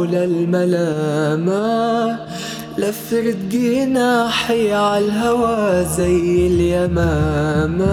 لولا الملامة لفرد جناحي عالهوى زي اليمامة.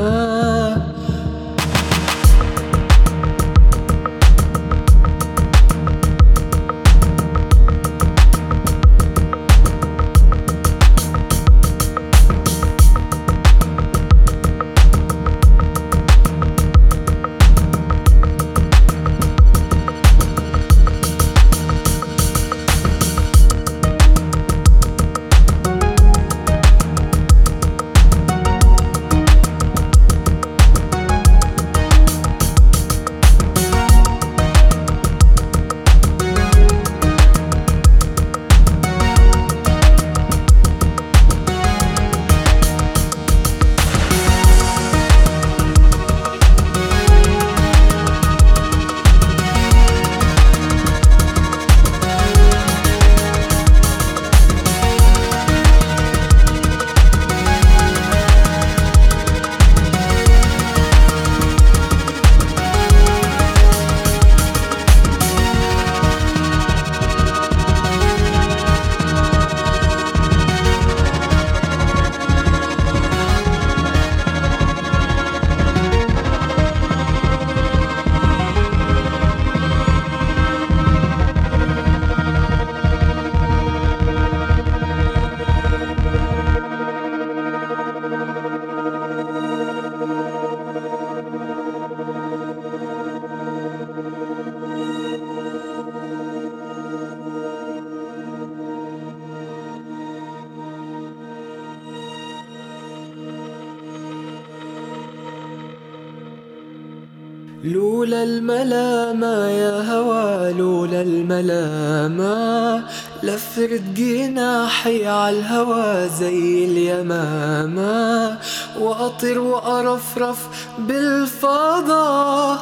الملامة يا هوى لولا الملامة. لفرد جناحي عالهوى زي اليمامة. وأطير وأرفرف بالفضا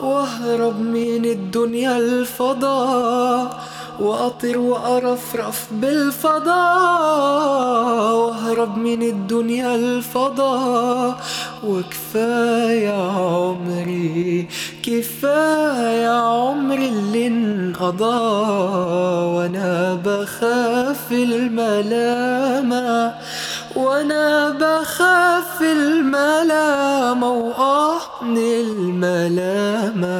وأهرب من الدنيا الفضا وأطير وأرفرف بالفضا وأهرب من الدنيا الفضا وكفاية عمري كفاية عمري اللي انقضى. وأنا بخاف الملامة وأنا بخاف الملامة. من الملامة.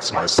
maximize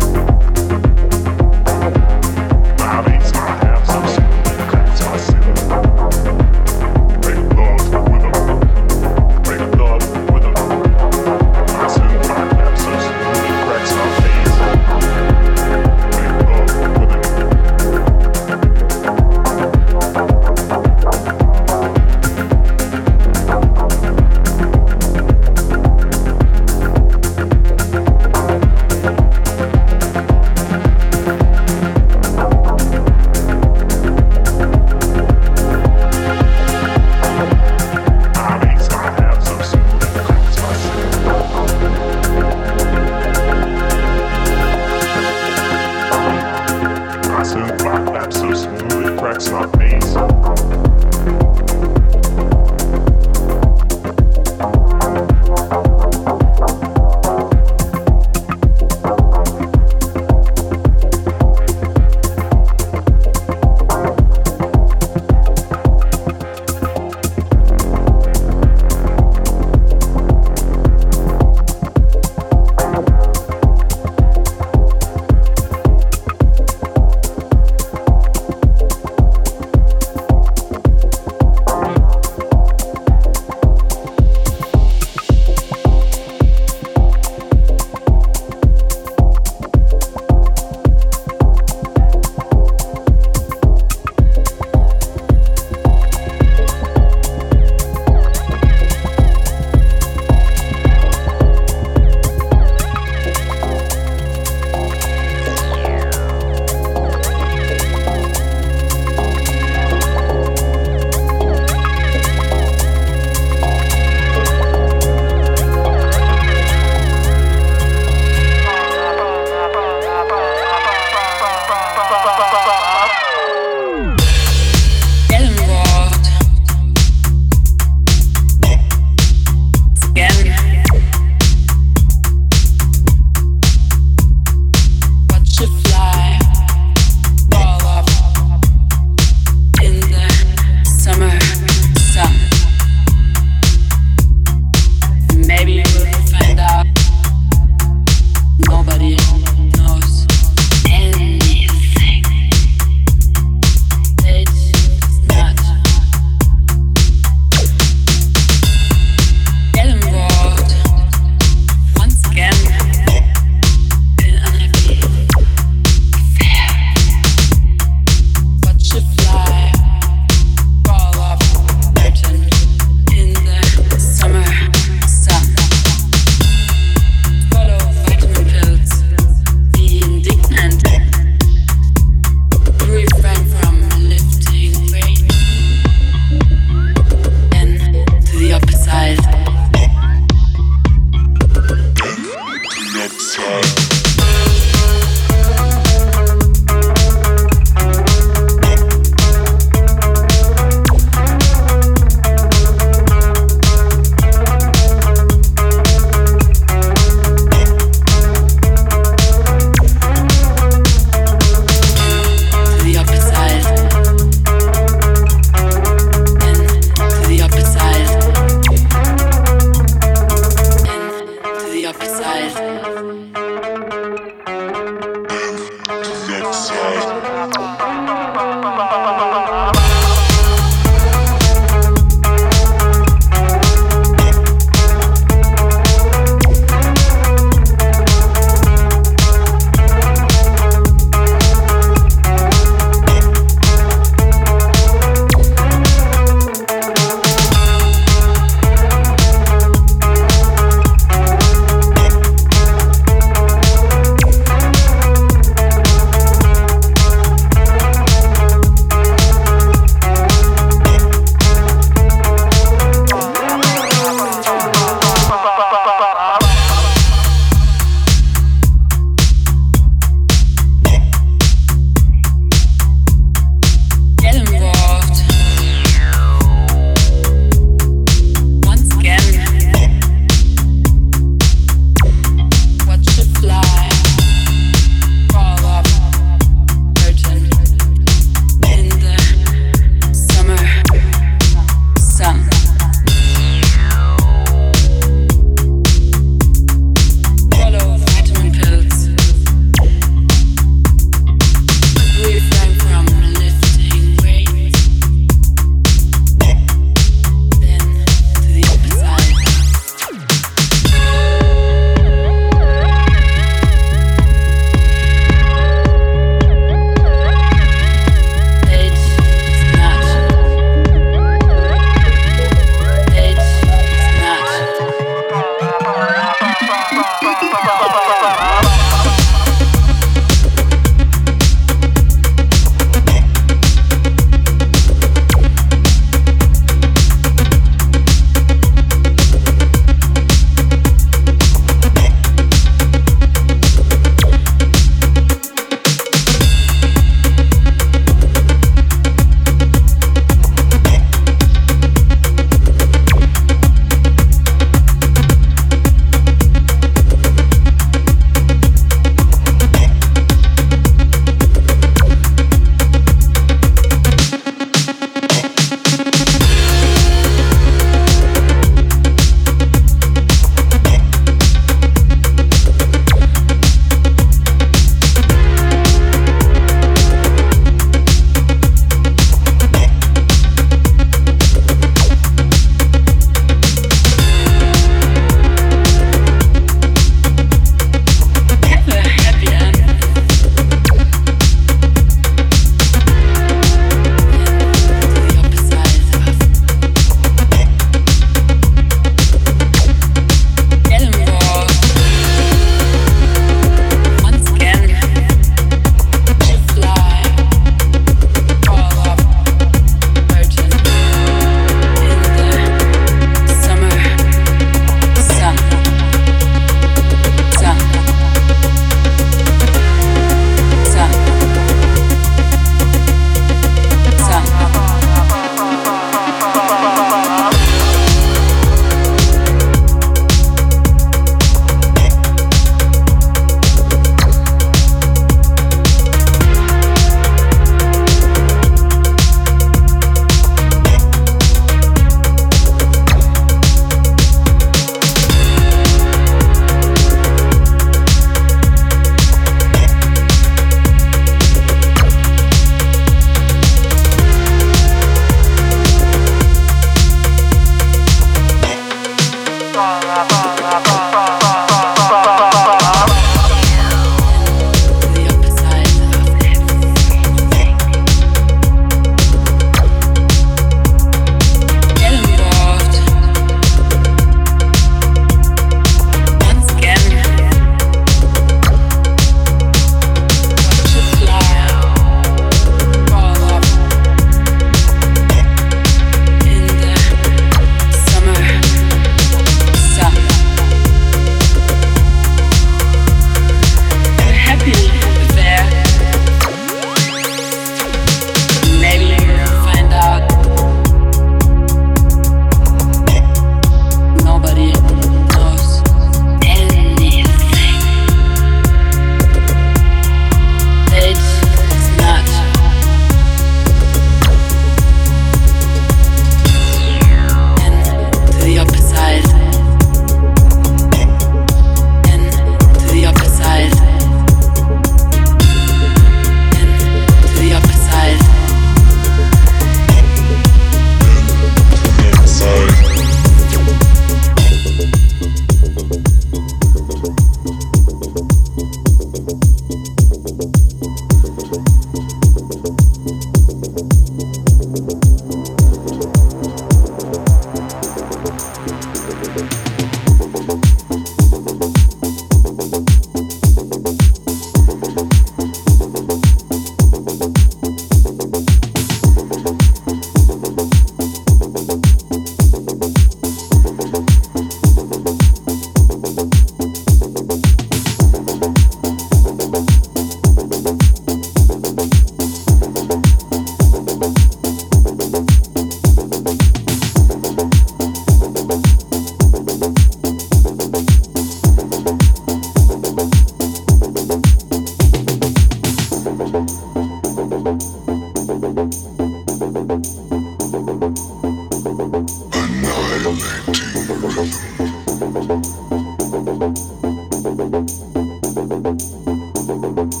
Annihilating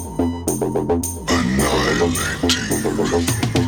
rhythm.